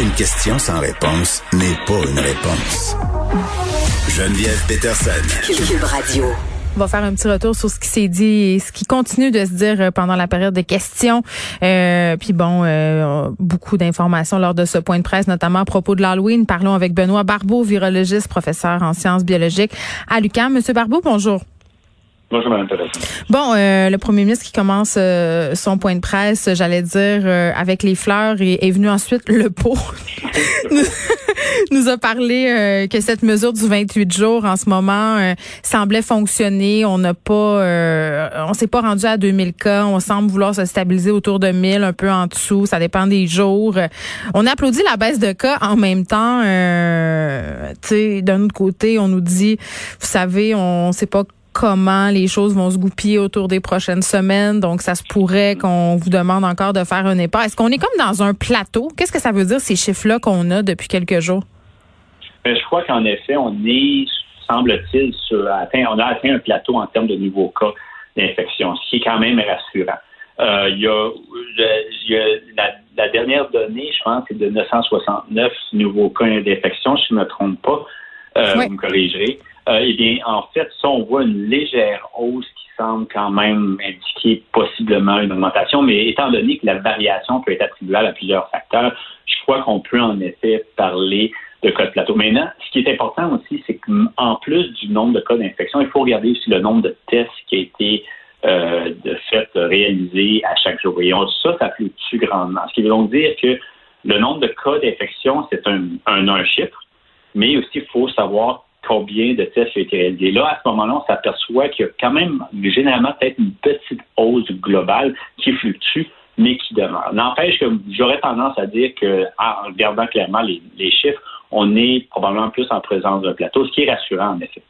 Une question sans réponse n'est pas une réponse. Geneviève Peterson. Cube Radio. On va faire un petit retour sur ce qui s'est dit et ce qui continue de se dire euh, pendant la période de questions. Euh, puis bon, euh, beaucoup d'informations lors de ce point de presse, notamment à propos de l'Halloween. Parlons avec Benoît Barbeau, virologiste, professeur en sciences biologiques à l'UQAM. Monsieur Barbeau, bonjour. Bon, euh, le premier ministre qui commence euh, son point de presse, j'allais dire, euh, avec les fleurs et est venu ensuite le pot. nous a parlé que cette mesure du 28 jours en ce moment semblait fonctionner. On n'a pas, on s'est pas rendu à 2000 cas. On semble vouloir se stabiliser autour de 1000, un peu en dessous. Ça dépend des jours. On applaudit la baisse de cas en même temps. tu sais, d'un autre côté, on nous dit, vous savez, on sait pas comment les choses vont se goupiller autour des prochaines semaines. Donc, ça se pourrait qu'on vous demande encore de faire un épargne. Est-ce qu'on est comme dans un plateau? Qu'est-ce que ça veut dire, ces chiffres-là qu'on a depuis quelques jours? Bien, je crois qu'en effet, on est, semble-t-il, sur atteint, on a atteint un plateau en termes de nouveaux cas d'infection, ce qui est quand même rassurant. Euh, il, y a, la, dernière donnée, je pense, c'est de 969 nouveaux cas d'infection, si je ne me trompe pas. Euh, vous me corrigerez. Euh, eh bien, en fait, ça, on voit une légère hausse qui semble quand même indiquer possiblement une augmentation, mais étant donné que la variation peut être attribuable à plusieurs facteurs, je crois qu'on peut en effet parler de cas de plateau. Maintenant, ce qui est important aussi, c'est qu'en plus du nombre de cas d'infection, il faut regarder aussi le nombre de tests qui a été euh, de fait réalisé à chaque jour. Et ça, ça fluctue grandement. Ce qui veut donc dire que le nombre de cas d'infection, c'est un, un chiffre, mais aussi il faut savoir combien de tests ont été réalisés. Là, à ce moment-là, on s'aperçoit qu'il y a quand même généralement peut-être une petite hausse globale qui fluctue, mais qui demeure. N'empêche que j'aurais tendance à dire que, en regardant clairement les, les chiffres, on est probablement plus en présence d'un plateau, ce qui est rassurant en effet.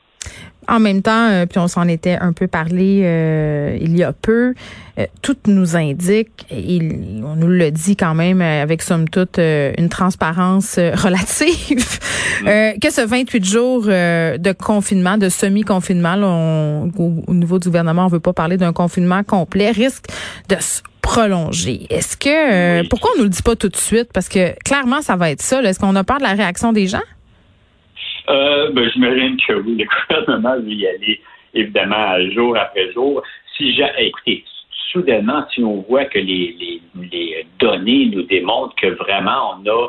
En même temps, euh, puis on s'en était un peu parlé euh, il y a peu, euh, tout nous indique, et on nous le dit quand même avec somme toute une transparence relative, mm. que ce 28 jours de confinement, de semi-confinement, au, niveau du gouvernement, on veut pas parler d'un confinement complet, risque de se prolonger. Est-ce que pourquoi on nous le dit pas tout de suite? Parce que clairement ça va être ça. Est-ce qu'on a peur de la réaction des gens? Euh, ben, J'imagine que oui, le gouvernement veut y aller, évidemment, jour après jour. Si j'ai, écoutez, soudainement, si on voit que les, les, les, données nous démontrent que vraiment on a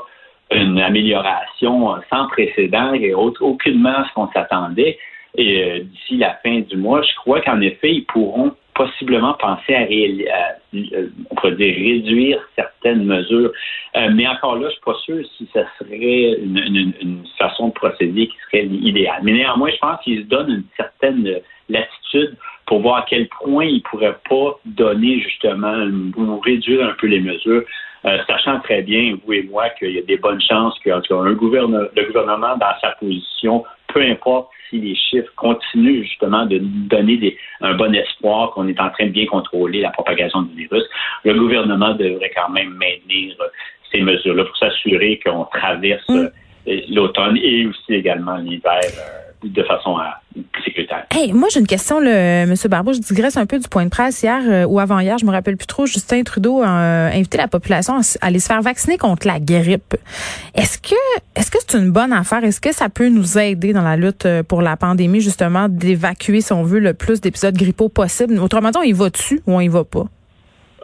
une amélioration sans précédent et aucunement ce qu'on s'attendait, et euh, d'ici la fin du mois, je crois qu'en effet, ils pourront possiblement penser à, euh, on pourrait dire, réduire certaines mesures. Euh, mais encore là, je suis pas sûr si ce serait une, façon de procéder qui serait idéale. Mais néanmoins, je pense qu'ils se donnent une certaine latitude pour voir à quel point ils pourraient pas donner justement ou réduire un peu les mesures. Euh, sachant très bien, vous et moi, qu'il y a des bonnes chances qu'un gouvernement, le gouvernement, dans sa position, peu importe si les chiffres continuent justement de donner des, un bon espoir qu'on est en train de bien contrôler la propagation du virus, le gouvernement devrait quand même maintenir ces mesures-là pour s'assurer qu'on traverse mm. euh, l'automne et aussi également l'hiver euh, de façon à, Hey, moi j'ai une question, Monsieur Barbeau. Je digresse un peu du point de presse hier euh, ou avant hier, je me rappelle plus trop. Justin Trudeau a euh, invité la population à, aller se faire vacciner contre la grippe. Est-ce que est-ce que c'est une bonne affaire? Est-ce que ça peut nous aider dans la lutte euh, pour la pandémie, justement, d'évacuer, si on veut, le plus d'épisodes grippaux possible Autrement dit, on y va dessus ou on y va pas?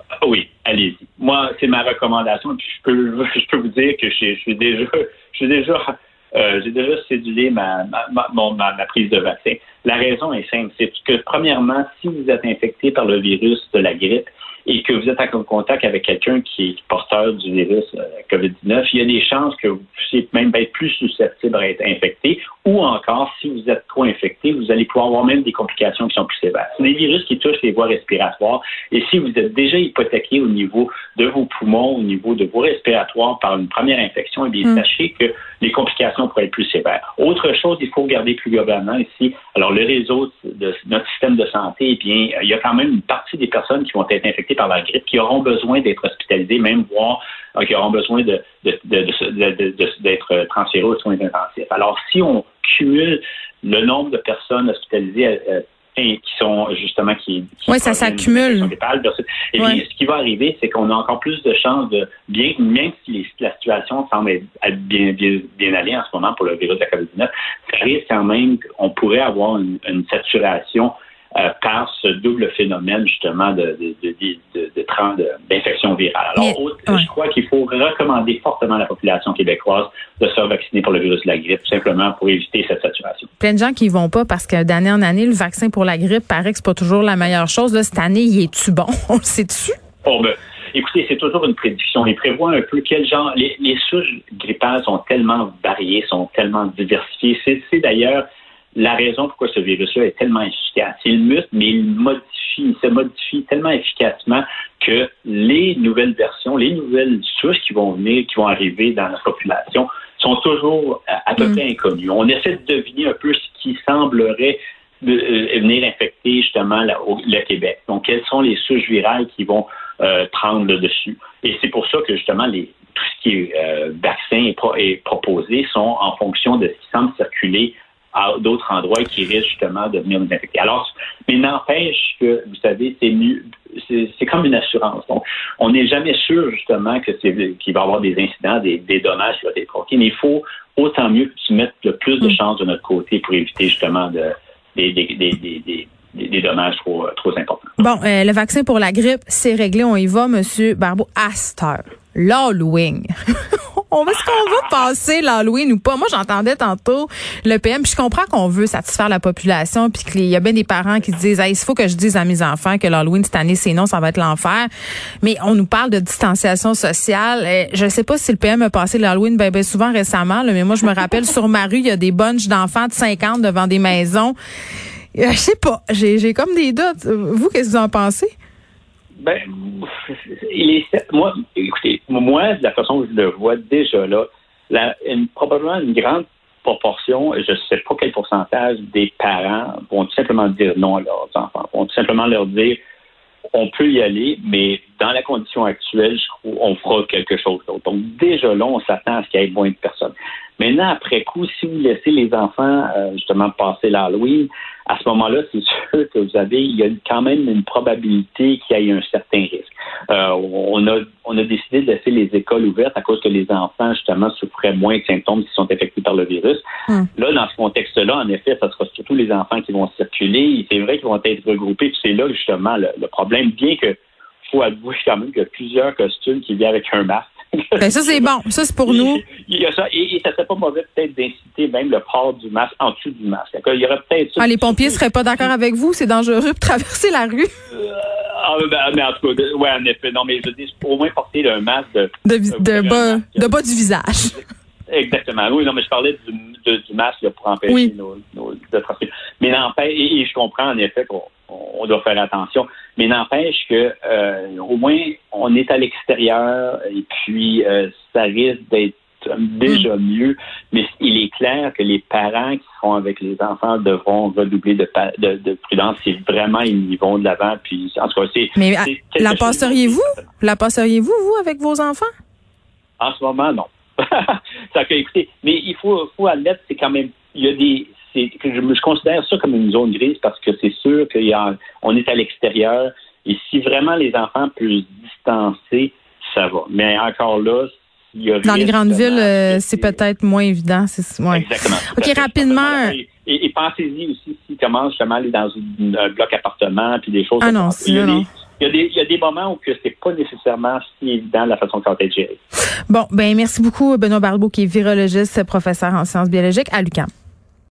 Ah Oui, allez-y. Moi, c'est ma recommandation. Puis je peux je peux vous dire que je suis déjà je suis déjà euh, j'ai déjà cédulé ma, ma, ma, prise de vaccin. La raison est simple, c'est que premièrement, si vous êtes infecté par le virus de la grippe, et que vous êtes en contact avec quelqu'un qui est porteur du virus euh, COVID-19, il y a des chances que vous puissiez même être plus susceptible d'être infecté ou encore, si vous êtes trop infecté, vous allez pouvoir avoir même des complications qui sont plus sévères. C'est des virus qui touchent les voies respiratoires et si vous êtes déjà hypothéqué au niveau de vos poumons, au niveau de vos respiratoires par une première infection, eh bien, mm. sachez que les complications pourraient être plus sévères. Autre chose, il faut regarder plus globalement ici. Alors, le réseau de notre système de santé, eh bien, il y a quand même une partie des personnes qui vont être infectées par la grippe qui auront besoin d'être hospitalisées, même voire euh, qui auront besoin d'être transférées aux soins intensifs. Alors, si on cumule le nombre de personnes hospitalisées et euh, qui sont justement qui, oui ça s'accumule et ce qui va arriver c'est qu'on a encore plus de chances de bien même si la situation semble être bien, bien, bien allée en ce moment pour le virus de la COVID-19 ça risque quand même on pourrait avoir une saturation euh, par ce double phénomène justement de, d'infection virale. Alors, je crois qu'il faut recommander fortement à la population québécoise de se vacciner pour le virus de la grippe, simplement pour éviter cette saturation. Plein de gens qui vont pas parce que d'année en année, le vaccin pour la grippe paraît que c'est pas toujours la meilleure chose. Là, cette année, il est-tu bon? On le sait-tu? Oh, ben, écoutez, c'est toujours une prédiction. Il prévoit un peu quel genre. Les, les souches grippales sont tellement variées, sont tellement diversifiées. C'est d'ailleurs la raison pourquoi ce virus-là est tellement efficace. Il mute, mais il modifie, il se modifie tellement efficacement que les nouvelles versions, les nouvelles souches qui vont venir, qui vont arriver dans la population, sont toujours à, peu mm. près inconnues. On essaie de deviner un peu ce qui semblerait euh, venir infecter justement le Québec. Donc, quelles sont les souches virales qui vont euh, prendre le dessus? Et c'est pour ça que justement les, tout ce qui est euh, vaccin est, proposé sont en fonction de ce qui semble circuler à d'autres endroits qui risquent justement de venir nous infecter. Alors, mais n'empêche que, vous savez, c'est c'est comme une assurance. Donc, on n'est jamais sûr justement que qu'il va y avoir des incidents, des, dommages qui vont être provoqués, mais il faut autant mieux que tu mettes le plus de mm. chances de notre côté pour éviter justement de, des, des, des dommages trop, trop importants. Bon, euh, le vaccin pour la grippe, c'est réglé. On y va, Monsieur Barbeau. Astor, l'Halloween. Est-ce qu'on va passer l'Halloween ou pas? Moi, j'entendais tantôt le PM, puis je comprends qu'on veut satisfaire la population, puis qu'il y a bien des parents qui se disent, il faut que je dise à mes enfants que l'Halloween cette année, c'est non, ça va être l'enfer. Mais on nous parle de distanciation sociale. Je sais pas si le PM a passé l'Halloween bien, souvent récemment, mais moi, je me rappelle sur ma rue, il y a des bunches d'enfants de 50 devant des maisons. Euh, je sais pas, j'ai comme des doutes. Vous, qu'est-ce que vous en pensez? Ben, il est, moi, écoutez, moi, de la façon que je le vois déjà là, une, probablement une grande proportion, je ne sais pas quel pourcentage des parents vont tout simplement dire non à leurs enfants, vont tout simplement leur dire on peut y aller, mais dans la condition actuelle, je trouve, on fera quelque chose d'autre. Donc, déjà là, on s'attend à ce qu'il y ait moins de personnes. Maintenant, après coup, si vous laissez les enfants euh, justement passer l'Halloween, à ce moment-là, c'est sûr que vous avez, il y a quand même une probabilité qu'il y ait un certain risque. Euh, on a on a décidé de laisser les écoles ouvertes à cause que les enfants justement souffraient moins de symptômes s'ils sont infectés par le virus. Hum. Là, dans ce contexte-là, en effet, ça sera surtout les enfants qui vont circuler. C'est vrai qu'ils vont être regroupés. Puis c'est là justement le, le problème, bien que faut avouer quand même qu'il y a plusieurs costumes qui viennent avec un masque. Ben ça, c'est bon. Ça, c'est pour nous. Il y a ça. Et, ça serait pas mauvais peut-être d'inciter même le port du masque en dessous du masque. Il y aurait peut-être Ah, les pompiers seraient pas d'accord avec vous? C'est dangereux de traverser la rue? Euh, ah, ben, mais en tout cas, ouais, en effet. Non, mais je dis, au moins porter un masque de, de, bas, de bas du visage. Exactement. Oui, non, mais je parlais du, du masque pour empêcher nos, nos, de. Mais n'empêche, et, je comprends en effet qu'on on doit faire attention. Mais n'empêche que euh, au moins on est à l'extérieur et puis euh, ça risque d'être déjà mm. mieux, mais il est clair que les parents qui seront avec les enfants devront redoubler de, de, prudence si vraiment ils y vont de l'avant. Puis en tout cas, c'est. Mais la passeriez-vous? La passeriez-vous vous avec vos enfants? En ce moment, non. ça mais il faut, faut admettre, c'est quand même, il y a des, je, je, considère ça comme une zone grise parce que c'est sûr qu'on est à l'extérieur et si vraiment les enfants peuvent se distancer, ça va. Mais encore là, il y a dans les grandes villes, euh, c'est peut-être moins évident. C'est, ouais. Exactement. OK, rapidement. Et, pensez-y aussi s'ils commencent justement à aller dans un bloc appartement puis des choses ah non, non. Il y, a des, il y a des moments où c'est pas nécessairement si évident la façon va être géré. Bon, ben merci beaucoup Benoît Barbeau qui est virologiste, professeur en sciences biologiques à l'UQAM.